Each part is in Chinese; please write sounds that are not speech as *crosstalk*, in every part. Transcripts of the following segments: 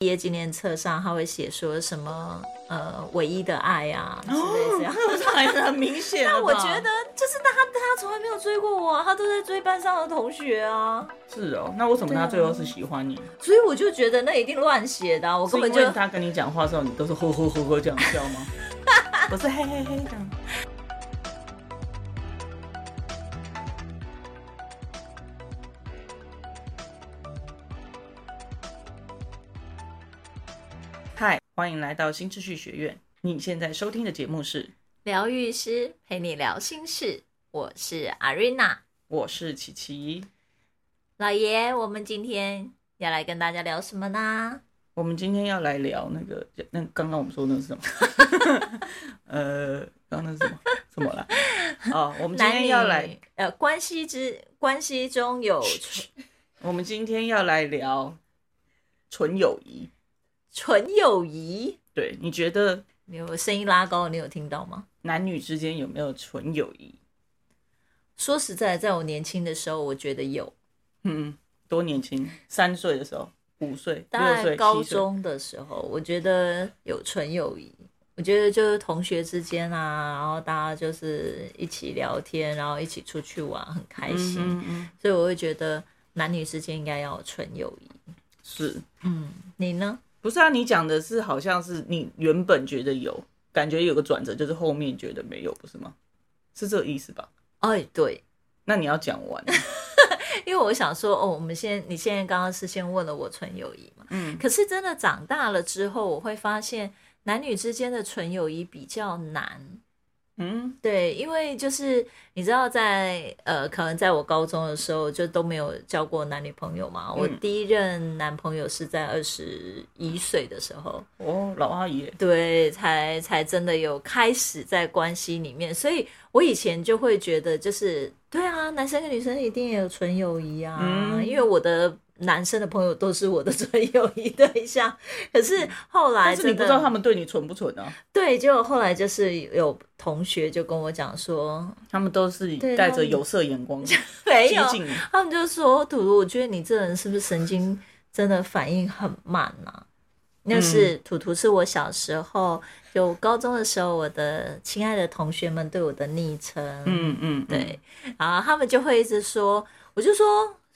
毕业纪念册上他会写说什么呃唯一的爱啊之类这样，*laughs* 还是很明显。那我觉得就是他他从来没有追过我，他都在追班上的同学啊。是哦，那为什么他最后是喜欢你？所以我就觉得那一定乱写的，我根本就他跟你讲话的时候，你都是呵呵呵呵这样笑吗？*laughs* 不是嘿嘿嘿这样。欢迎来到新秩序学院。你现在收听的节目是疗愈师陪你聊心事，我是阿瑞娜，我是琪琪。老爷，我们今天要来跟大家聊什么呢？我们今天要来聊那个，那刚刚我们说那是什么？*laughs* 呃，刚刚那是什么？什么了？哦，我们今天要来呃，关系之关系中有，我们今天要来聊纯友谊。纯友谊，对，你觉得？你有声音拉高，你有听到吗？男女之间有没有纯友谊？说实在，在我年轻的时候，我觉得有。嗯，多年轻？三岁的时候，五岁、大概、高中的时候，我觉得有纯友谊。我觉得就是同学之间啊，然后大家就是一起聊天，然后一起出去玩，很开心。嗯嗯。所以我会觉得男女之间应该要有纯友谊。是。嗯，你呢？不是啊，你讲的是好像是你原本觉得有，感觉有个转折，就是后面觉得没有，不是吗？是这个意思吧？哎，对。那你要讲完，*laughs* 因为我想说，哦，我们现你现在刚刚是先问了我纯友谊嘛？嗯。可是真的长大了之后，我会发现男女之间的纯友谊比较难。嗯，对，因为就是你知道，在呃，可能在我高中的时候就都没有交过男女朋友嘛。我第一任男朋友是在二十一岁的时候，哦，老阿姨，对，才才真的有开始在关系里面。所以我以前就会觉得，就是对啊，男生跟女生一定也有纯友谊啊，因为我的。男生的朋友都是我的 *laughs* 纯友谊对象，可是后来，但是你不知道他们对你纯不纯啊？对，就后来就是有同学就跟我讲说，他们都是带着有色眼光，没有，他们就说图图，我觉得你这人是不是神经真的反应很慢呐？那是图图是我小时候就高中的时候，我的亲爱的同学们对我的昵称，嗯嗯，对，然后他们就会一直说，我就说。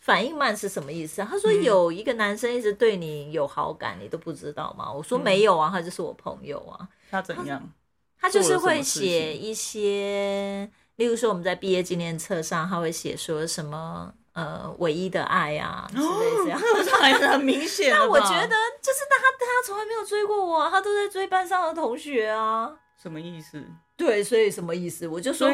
反应慢是什么意思啊？他说有一个男生一直对你有好感，你都不知道吗？我说没有啊，他就是我朋友啊。他怎样？他就是会写一些，例如说我们在毕业纪念册上，他会写说什么呃唯一的爱啊之类这样，还是很明显。*laughs* 但我觉得就是他他从来没有追过我，他都在追班上的同学啊。什么意思？对，所以什么意思？我就说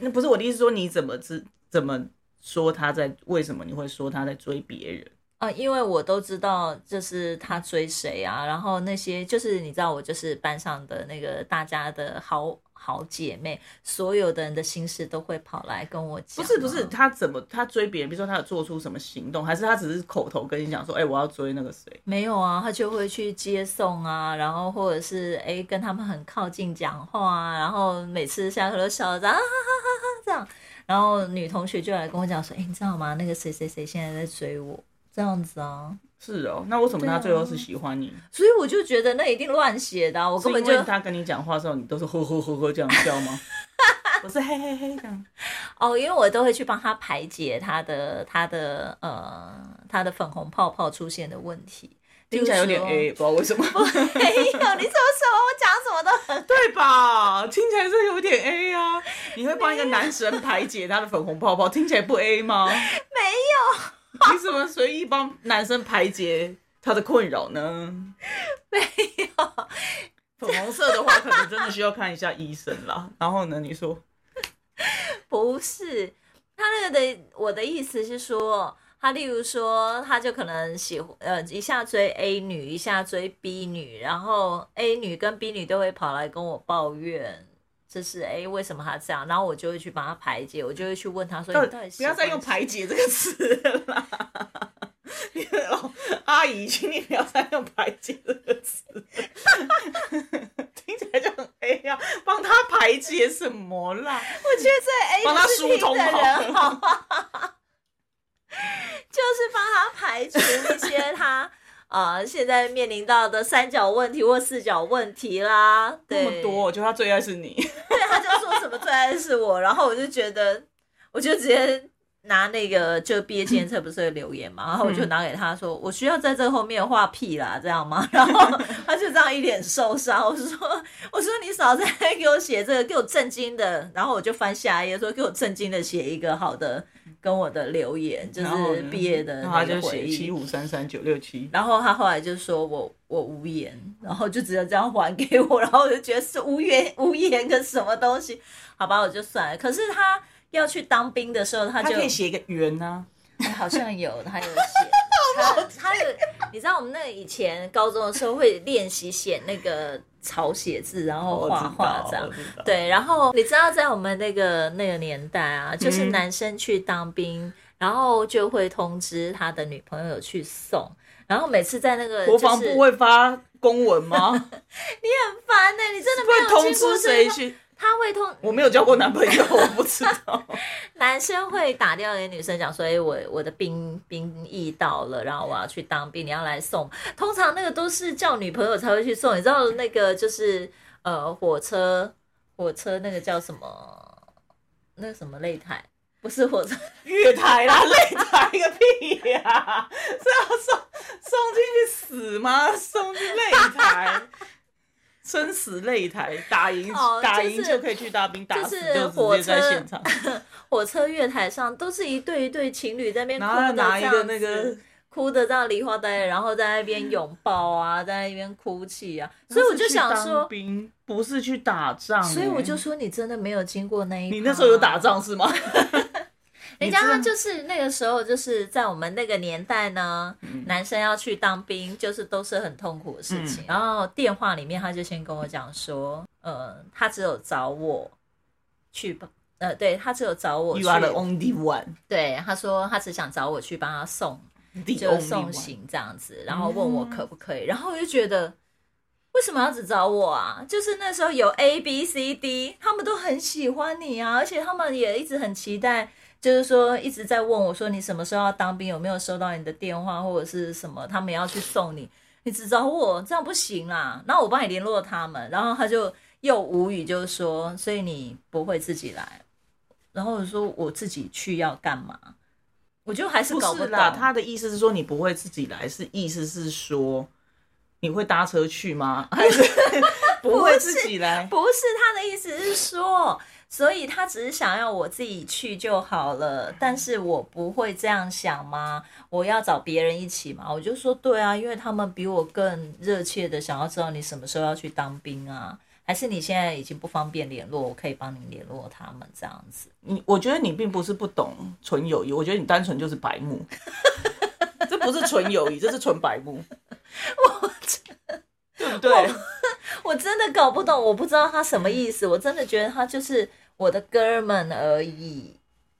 那不是我的意思，说你怎么知怎么？说他在为什么你会说他在追别人啊？因为我都知道，就是他追谁啊。然后那些就是你知道，我就是班上的那个大家的好好姐妹，所有的人的心事都会跑来跟我讲。不是不是，他怎么他追别人？比如说他有做出什么行动，还是他只是口头跟你讲说，哎，我要追那个谁？没有啊，他就会去接送啊，然后或者是哎跟他们很靠近讲话啊，然后每次下课都笑着啊哈哈哈哈这样。然后女同学就来跟我讲说：“哎，你知道吗？那个谁谁谁现在在追我，这样子啊。”是哦，那为什么他最后是喜欢你？所以我就觉得那一定乱写的。我根本就他跟你讲话的时候，你都是呵呵呵呵这样笑吗？*laughs* 我是嘿嘿嘿这样。哦，因为我都会去帮他排解他的他的呃他的粉红泡泡出现的问题。听起来有点 A，不知道为什么。*laughs* 没有，你说什么？我讲什么都很 *laughs* 对吧？听起来是有点 A 啊。你会帮一个男神排解他的粉红泡泡，听起来不 A 吗？没有。你怎么随意帮男生排解他的困扰呢？没有。粉红色的话，可能真的需要看一下医生啦。然后呢？你说？不是，他那个的，我的意思是说。他例如说，他就可能喜欢呃一下追 A 女，一下追 B 女，然后 A 女跟 B 女都会跑来跟我抱怨，这是 A 为什么他这样，然后我就会去帮他排解，我就会去问他说，你到底不要再用排解这个词了，*laughs* 阿姨，请你不要再用排解这个词，*laughs* 听起来就很 A 呀，帮他排解什么啦？我觉得这 A 帮他疏通好。*laughs* 就是帮他排除一些他啊、现在面临到的三角问题或四角问题啦。对，那么多，我觉得他最爱是你。*laughs* 对，他就说什么最爱是我，然后我就觉得，我就直接拿那个就毕业纪念册不是有留言嘛，然后我就拿给他说，我需要在这后面画屁啦，这样吗？*laughs* 然后他就这样一脸受伤，我说我说你少在给我写这个，给我震惊的，然后我就翻下一页说给我震惊的写一个好的跟我的留言，就是毕业的他那个回就写七忆。五三三九六七。然后他后来就说我我无言，然后就只有这样还给我，*laughs* 然后我就觉得是无言无言跟什么东西，好吧，我就算了。可是他要去当兵的时候，他可以写一个圆啊，哎好像有，他有写，*laughs* 他他有，你知道我们那个以前高中的时候会练习写那个草写字，然后画画道，这样。对，然后你知道，在我们那个那个年代啊，就是嗯男生去当兵，然后就会通知他的女朋友去送，然后每次在那个国防部会发公文吗？*laughs* 你很烦呢、你真的没有会通知经过这个？谁去？他会通我没有交过男朋友，我不知道。*laughs* 男生会打电话给女生讲说，哎、我我的兵兵役到了，然后我要去当兵，你要来送。通常那个都是叫女朋友才会去送，你知道那个就是呃火车火车那个叫什么？那个什么擂台？不是火车，月台啦，擂台个屁呀、*laughs* 是要送送进去死吗？送进擂台，生死擂台，打赢、哦打就是赢就可以去当兵，打死就是火直接在车现场，*laughs* 火车月台上都是一对一对情侣在那边哭的拿一个这样那个子。哭的这样梨花带，然后在那边拥抱啊，在那边哭泣啊，所以我就想说，兵不是去打仗、所以我就欸说你真的没有经过那一，你那时候有打，仗是吗？*laughs* 人家就是那个时候就是在我们那个年代呢，嗯男生要去当兵，就是都是很痛苦的事情。嗯然后电话里面他就先跟我讲说，呃，他只有找我去，呃，对他只有找我去 You，are the only one，对，他说他只想找我去帮他送就送。行这样子，然后问我可不可以，然后我就觉得为什么要只找我啊？就是那时候有 A B C D，他们都很喜欢你啊，而且他们也一直很期待，就是说一直在问我说你什么时候要当兵，有没有收到你的电话或者是什么，他们要去送你，你只找我这样不行啦，那我帮你联络他们，然后他就又无语，就是说，所以你不会自己来，然后我说我自己去要干嘛？我就还是不搞不懂他的意思是说你不会自己来，是意思是说你会搭车去吗？还是 *laughs* 不会自己来？不是他的意思是说，所以他只是想要我自己去就好了，但是我不会这样想吗？我要找别人一起嘛？我就说对啊，因为他们比我更热切的想要知道你什么时候要去当兵啊，还是你现在已经不方便联络，我可以帮你联络他们这样子。你我觉得你并不是不懂纯友谊，我觉得你单纯就是白目。*laughs* 这不是纯友谊，这是纯白目。我对不对？我真的搞不懂，我不知道他什么意思，我真的觉得他就是我的哥们而已。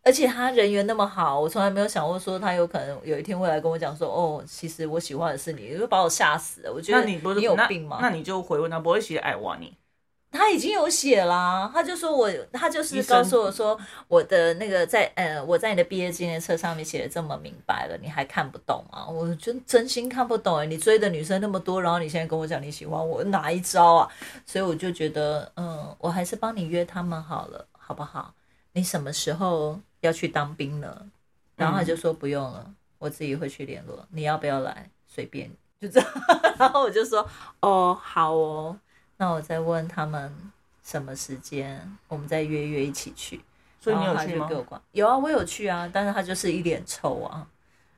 而且他人缘那么好，我从来没有想过说他有可能有一天会来跟我讲说，哦，其实我喜欢的是你，就把我吓死了。我觉得那你不是你有病吗？那你就回问他，不会写爱我你。他已经有写啦，他就说我，他就是告诉我说，我的那个在呃，我在你的毕业纪念册上面写的这么明白了，你还看不懂吗？我真真心看不懂哎，你追的女生那么多，然后你现在跟我讲你喜欢我，哪一招啊？所以我就觉得，嗯，我还是帮你约他们好了，好不好？你什么时候要去当兵呢？然后他就说不用了，我自己会去联络，你要不要来？随便，就这样。*laughs* 然后我就说，哦，好哦。那我再问他们什么时间，我们再约约一起去。所以你有去吗有啊，我有去啊，但是他就是一脸臭啊。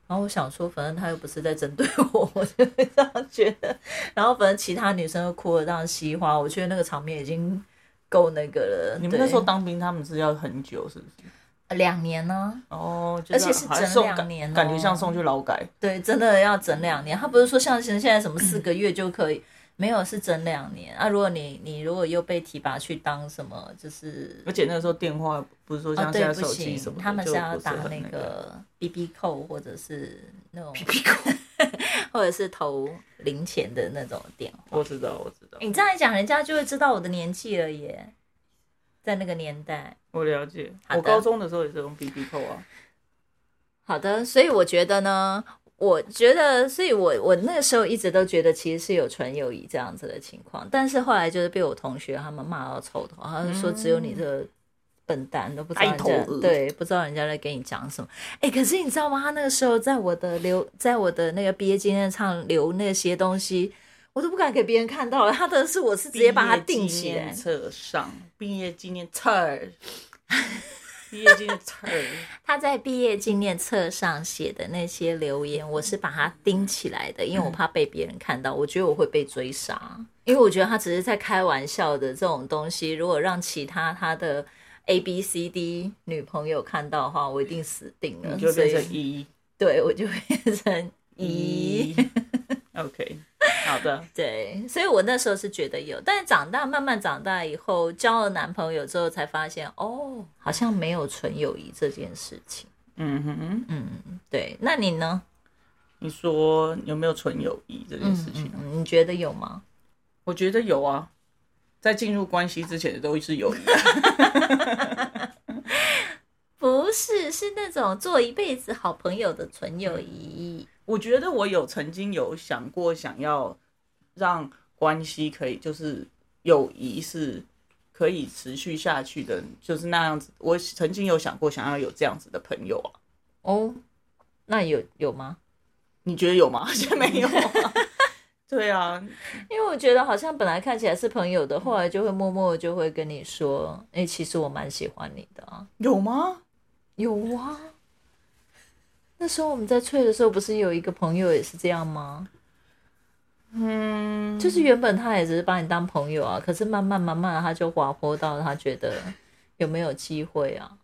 然后我想说，反正他又不是在针对我，*laughs* 我就会这样觉得。然后反正其他女生都哭得这样稀花，我觉得那个场面已经够那个了。你们那时候对当兵，他们是要很久，是不是？两年呢、哦，就而且是整两年哦感觉像送去劳改。对，真的要整两年。他不是说像现现在什么四个月就可以，没有是整两年啊。如果你你如果又被提拔去当什么，就是而且那个时候电话不是说哦像现在手机什么，他们是要打那个 BB 扣或者是那种扣，*laughs* 或者是投零钱的那种电话。我知道，我知道，你这样一讲，人家就会知道我的年纪了耶。在那个年代，我了解。我高中的时候也是用 BB 扣啊。好的，所以我觉得呢，我觉得，所以我我那个时候一直都觉得其实是有纯友谊这样子的情况，但是后来就是被我同学他们骂到臭头，他就说只有你这个笨蛋都不知道人家鹅对不知道人家在跟你讲什么。哎、可是你知道吗？他那个时候在我的留在我的那个毕业纪念册留那些东西，我都不敢给别人看到了。他的是我是直接把它订起来毕业纪念，册上，毕业纪念册，*laughs* *laughs* 毕业纪念册，*laughs* 他在毕业纪念册上写的那些留言，我是把它钉起来的，因为我怕被别人看到，我觉得我会被追杀。因为我觉得他只是在开玩笑的这种东西，如果让其他他的 A B C D 女朋友看到的话，我一定死定了。你就变成一对我就会变成一。OK，好的，*laughs* 对，所以我那时候是觉得有，但是长大慢慢长大以后，交了男朋友之后才发现，哦，好像没有纯友谊这件事情。嗯哼，嗯，对，那你呢？你说有没有纯友谊这件嗯事情？嗯嗯，你觉得有吗？我觉得有啊，在进入关系之前的都是友谊啊。*laughs* 不是，是那种做一辈子好朋友的纯友谊。我觉得我有曾经有想过，想要让关系可以就是友谊是可以持续下去的，就是那样子。我曾经有想过想要有这样子的朋友啊，哦，那有有吗？你觉得有吗？*laughs* 好像没有啊。*laughs* 对啊，因为我觉得好像本来看起来是朋友的，后来就会默默地就会跟你说，哎、其实我蛮喜欢你的啊。有吗？有啊，那时候我们在吹的时候，不是有一个朋友也是这样吗？嗯，就是原本他也只是把你当朋友啊，可是慢慢慢慢他就滑坡到他觉得有没有机会啊？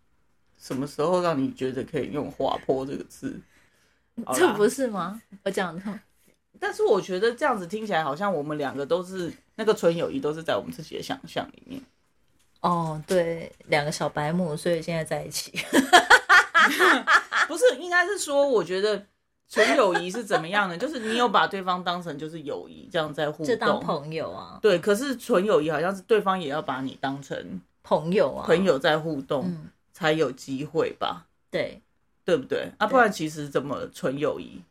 什么时候让你觉得可以用“滑坡”这个字？这不是吗？我讲的但是我觉得这样子听起来好像我们两个都是那个纯友谊，都是在我们自己的想象里面。哦，对，两个小白目，所以现在在一起。*laughs* 不是，应该是说，我觉得纯友谊是怎么样呢？就是你有把对方当成就是友谊这样在互就当动。朋友啊，对，可是纯友谊好像是对方也要把你当成朋友啊，朋友在互动，嗯，才有机会吧？对，对不对？啊，不然其实怎么纯友谊？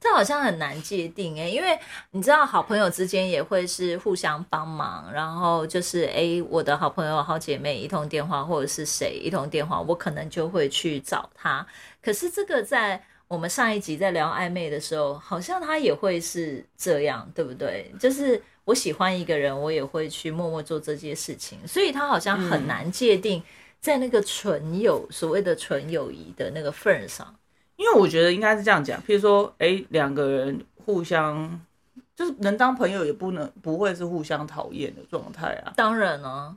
这好像很难界定哎，因为你知道，好朋友之间也会是互相帮忙，然后就是哎，我的好朋友、好姐妹一通电话，或者是谁一通电话，我可能就会去找他。可是这个在我们上一集在聊暧昧的时候，好像他也会是这样，对不对？就是我喜欢一个人，我也会去默默做这些事情，所以他好像很难界定在那个纯友所谓的纯友谊的那个份上。因为我觉得应该是这样讲，譬如说，哎，两个人互相就是能当朋友，也不能不会是互相讨厌的状态啊。当然呢、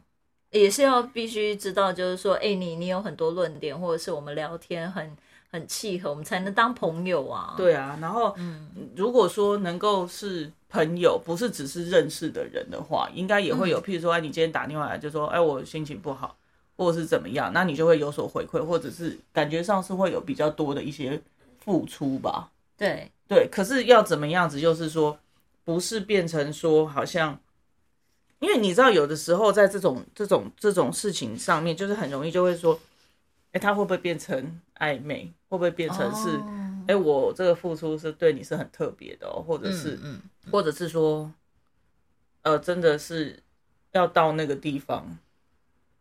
也是要必须知道，就是说，哎、你你有很多论点，或者是我们聊天很很契合，我们才能当朋友啊。，对啊，然后嗯，如果说能够是朋友，不是只是认识的人的话，应该也会有，譬如说，哎，你今天打电话来就说，哎，我心情不好，或者是怎么样，那你就会有所回馈，或者是感觉上是会有比较多的一些付出吧。对，对，可是要怎么样子，就是说，不是变成说好像，因为你知道，有的时候在这种这种这种事情上面，就是很容易就会说，哎，他会不会变成暧昧？会不会变成是，哎、哦我这个付出是对你是很特别的哦，或者是，嗯或者是说，呃，真的是要到那个地方，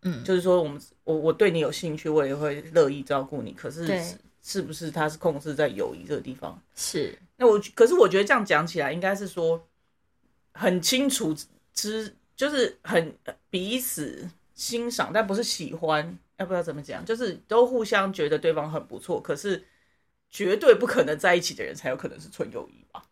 嗯，就是说，我们我我对你有兴趣，我也会乐意照顾你，可是是是不是他是控制在友谊这个地方？是，那我可是我觉得这样讲起来，应该是说很清楚知，就是很彼此欣赏，但不是喜欢，要不要怎么讲？就是都互相觉得对方很不错，可是绝对不可能在一起的人才有可能是纯友谊吧？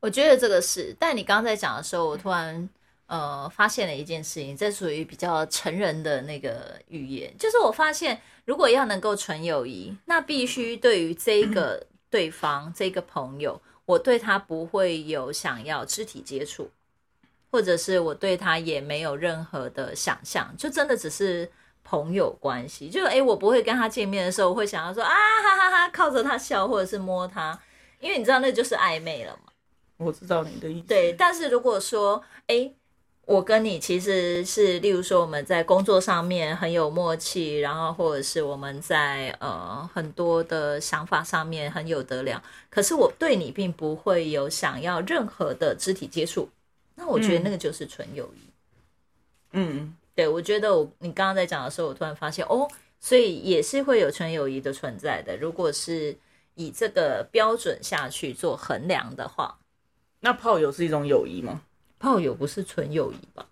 我觉得这个是。但你刚刚在讲的时候，我突然呃发现了一件事情，这属于比较成人的那个语言，就是我发现，如果要能够纯友谊，那必须对于这个 *clears throat* 对方、这个朋友，我对他不会有想要肢体接触，或者是我对他也没有任何的想象，就真的只是。朋友关系，就诶，我不会跟他见面的时候，我会想要说啊哈哈哈，靠着他笑，或者是摸他，因为你知道那就是暧昧了嘛。我知道你的意思。对，但是如果说，哎，我跟你其实是，例如说我们在工作上面很有默契，然后或者是我们在呃很多的想法上面很有得聊，可是我对你并不会有想要任何的肢体接触，那我觉得那个就是纯友谊。嗯，对，我觉得我你刚刚在讲的时候，我突然发现哦，所以也是会有纯友谊的存在的。如果是以这个标准下去做衡量的话，那炮友是一种友谊吗？炮友不是纯友谊吧？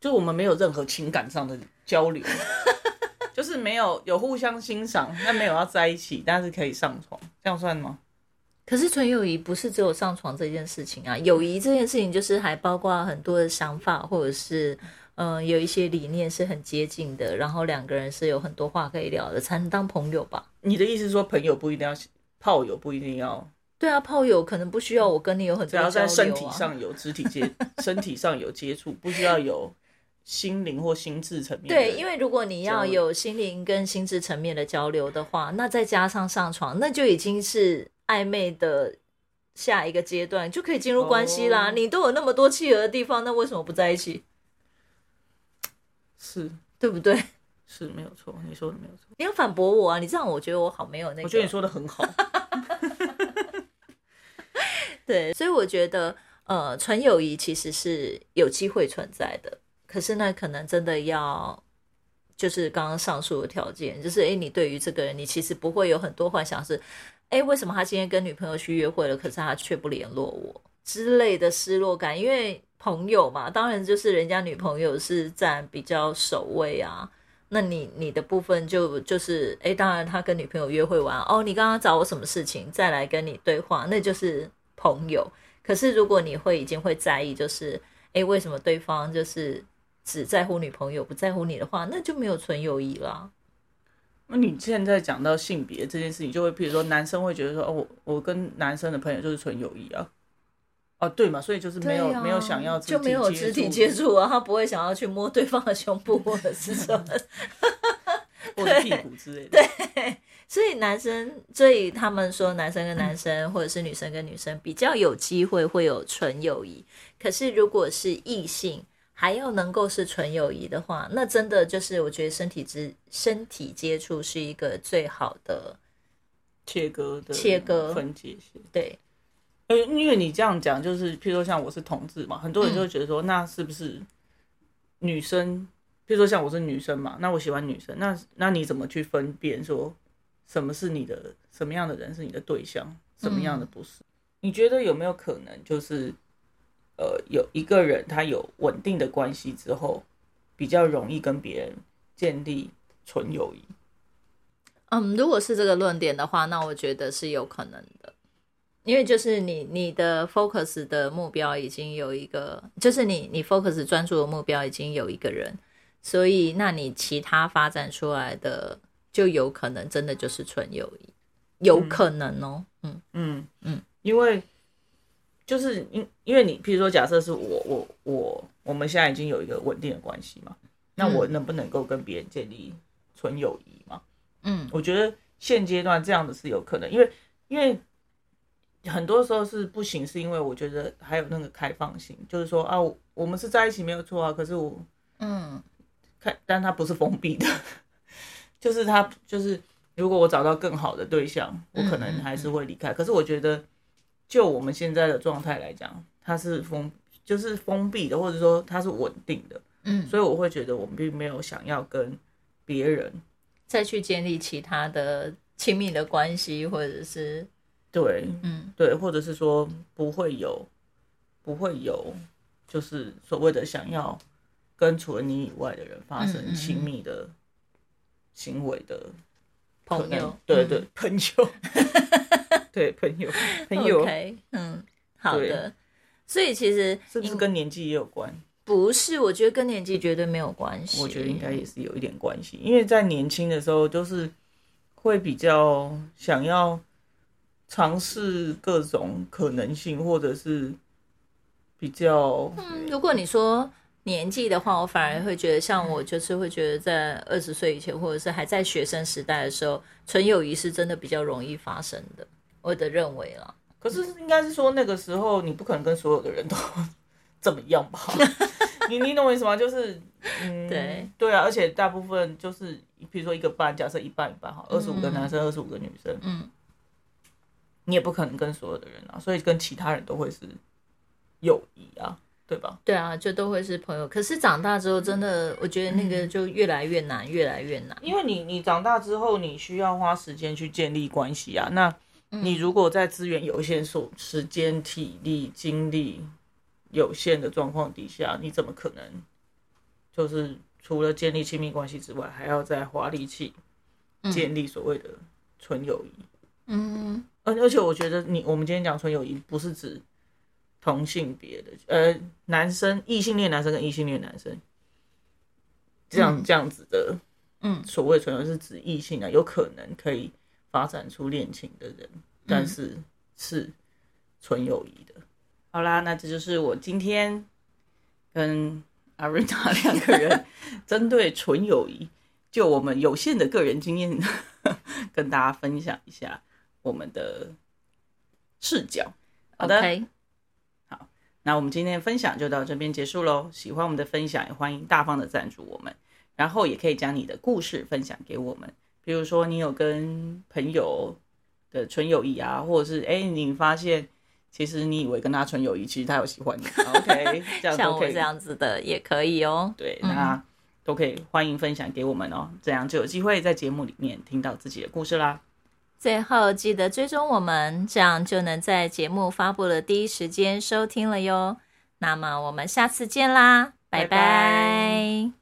就我们没有任何情感上的交流，*laughs* 就是没有有互相欣赏，但没有要在一起，但是可以上床，这样算吗？可是纯友谊不是只有上床这件事情啊，友谊这件事情就是还包括很多的想法，或者是嗯、呃有一些理念是很接近的，然后两个人是有很多话可以聊的，才能当朋友吧？你的意思是说，朋友不一定要，炮友不一定要，对啊，炮友可能不需要我跟你有很只要多交流、啊、在身体上有肢体接，*laughs* 身体上有接触，不需要有心灵或心智层面。对，因为如果你要有心灵跟心智层面的交流的话，那再加上上床，那就已经是暧昧的下一个阶段，就可以进入关系啦。哦你都有那么多契合的地方，那为什么不在一起？是对不对？是没有错，你说的没有错。你要反驳我啊！你这样我觉得我好没有那个。我觉得你说的很好。*laughs* 对，所以我觉得呃，纯友谊其实是有机会存在的，可是呢，可能真的要就是刚刚上述的条件，就是诶，你对于这个人，你其实不会有很多幻想是，诶，为什么他今天跟女朋友去约会了，可是他却不联络我之类的失落感，因为朋友嘛，当然就是人家女朋友是占比较首位啊。那你你的部分就就是，诶，当然他跟女朋友约会完，哦，你刚刚找我什么事情，再来跟你对话，那就是朋友。可是如果你会已经会在意，就是，诶，为什么对方就是只在乎女朋友，不在乎你的话，那就没有纯友谊啦。那你现在讲到性别这件事情，就会譬如说男生会觉得说，哦，我我跟男生的朋友就是纯友谊啊。哦，对嘛，所以就是没有、啊没有想要就没有肢体接触啊，他不会想要去摸对方的胸部或者是什么。*laughs* 或者屁股之类的。对，所以男生，所以他们说男生跟男生，或者是女生跟女生比较有机会会有纯友谊。可是如果是异性，还要能够是纯友谊的话，那真的就是我觉得身体之身体接触是一个最好的。切割的切割分界线。对，呃，因为你这样讲，就是譬如说像我是同志嘛，很多人就会觉得说，那是不是女生？譬如说像我是女生嘛，那我喜欢女生，那那你怎么去分辨说什么是你的什么样的人是你的对象，什么样的不是？你觉得有没有可能就是呃，有一个人他有稳定的关系之后，比较容易跟别人建立纯友谊？嗯，如果是这个论点的话，那我觉得是有可能的，因为就是你你的 focus 的目标已经有一个，就是你你 focus 专注的目标已经有一个人，所以那你其他发展出来的就有可能真的就是纯友谊，有可能哦，嗯。嗯。嗯，因为就是因因为你，譬如说，假设是我我我我们现在已经有一个稳定的关系嘛，那我能不能够跟别人建立纯友谊嘛？嗯我觉得现阶段这样的是有可能，因为因为很多时候是不行，是因为我觉得还有那个开放性，就是说啊，我我们是在一起没有错啊，可是我嗯看，但它不是封闭的，*laughs* 就是它就是如果我找到更好的对象，我可能还是会离开。可是我觉得，就我们现在的状态来讲，它是封就是封闭的，或者说它是稳定的，嗯，所以我会觉得我们并没有想要跟别人再去建立其他的亲密的关系，或者是对嗯。对，或者是说不会有不会有就是所谓的想要跟除了你以外的人发生嗯亲密的行为的朋友，对对，朋友，*laughs* 对朋友，朋友嗯，好的。所以其实是不是跟年纪也有关？不是，我觉得跟年纪绝对没有关系。我觉得应该也是有一点关系，因为在年轻的时候，就是会比较想要尝试各种可能性，或者是比较嗯，如果你说年纪的话，我反而会觉得，像我就是会觉得，在二十岁以前，或者是还在学生时代的时候，纯友谊是真的比较容易发生的。我的认为了，可是应该是说那个时候你不可能跟所有的人都 *laughs* 怎么样吧？*laughs* 你你懂我意思吗？就是嗯，对对啊，而且大部分就是比如说一个班，假设一半一半哈，二十五个男生，二十五个女生，嗯，你也不可能跟所有的人啊，所以跟其他人都会是友谊啊，对吧？对啊，就都会是朋友。可是长大之后，真的我觉得那个就越来越难，越来越难。因为你你长大之后，你需要花时间去建立关系啊。那你如果在资源有限、所时间、体力、精力有限的状况底下，你怎么可能就是除了建立亲密关系之外，还要再花力气建立所谓的纯友谊？嗯，而而且我觉得你我们今天讲纯友谊，不是指同性别的，呃，男生异性恋男生跟异性恋男生这样、这样子的，嗯。所谓纯友谊是指异性啊，有可能可以发展出恋情的人，但是是纯友谊的。好啦，那这就是我今天跟阿瑞达两个人针对纯友谊，就我们有限的个人经验，跟大家分享一下我们的视角。好的 OK，那我们今天的分享就到这边结束喽。喜欢我们的分享，也欢迎大方的赞助我们，然后也可以将你的故事分享给我们。比如说，你有跟朋友的纯友谊啊，或者是哎，你发现其实你以为跟他纯友谊，其实他有喜欢你。*laughs* OK，*laughs* 像我这。样子的也可以哦。对，那都可以欢迎分享给我们哦，这样就有机会在节目里面听到自己的故事啦。最后记得追踪我们，这样就能在节目发布的第一时间收听了哟。那么我们下次见啦，拜拜拜拜